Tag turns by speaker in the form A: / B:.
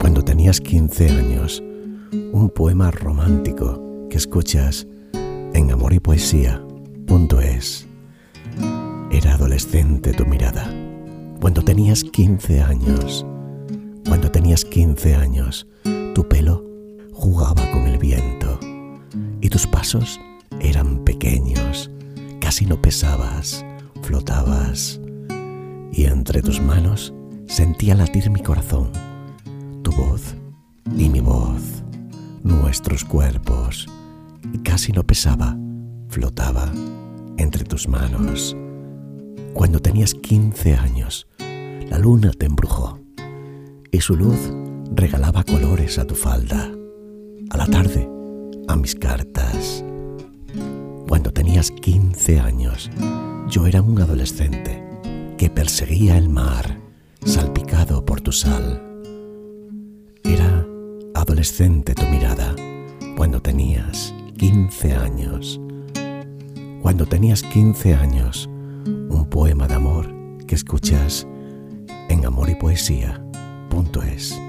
A: Cuando tenías 15 años, un poema romántico que escuchas en Amor y Poesía.es. Era adolescente tu mirada. Cuando tenías 15 años, cuando tenías 15 años, tu pelo jugaba con el viento y tus pasos eran pequeños, casi no pesabas, flotabas y entre tus manos sentía latir mi corazón, tu voz y mi voz, nuestros cuerpos, y casi no pesaba, flotaba entre tus manos. Cuando tenías 15 años, la luna te embrujó y su luz regalaba colores a tu falda. A la tarde, a mis cartas. Cuando tenías 15 años, yo era un adolescente que perseguía el mar, salpicado por tu sal. Adolescente tu mirada cuando tenías 15 años. Cuando tenías 15 años, un poema de amor que escuchas en amor y poesía.es.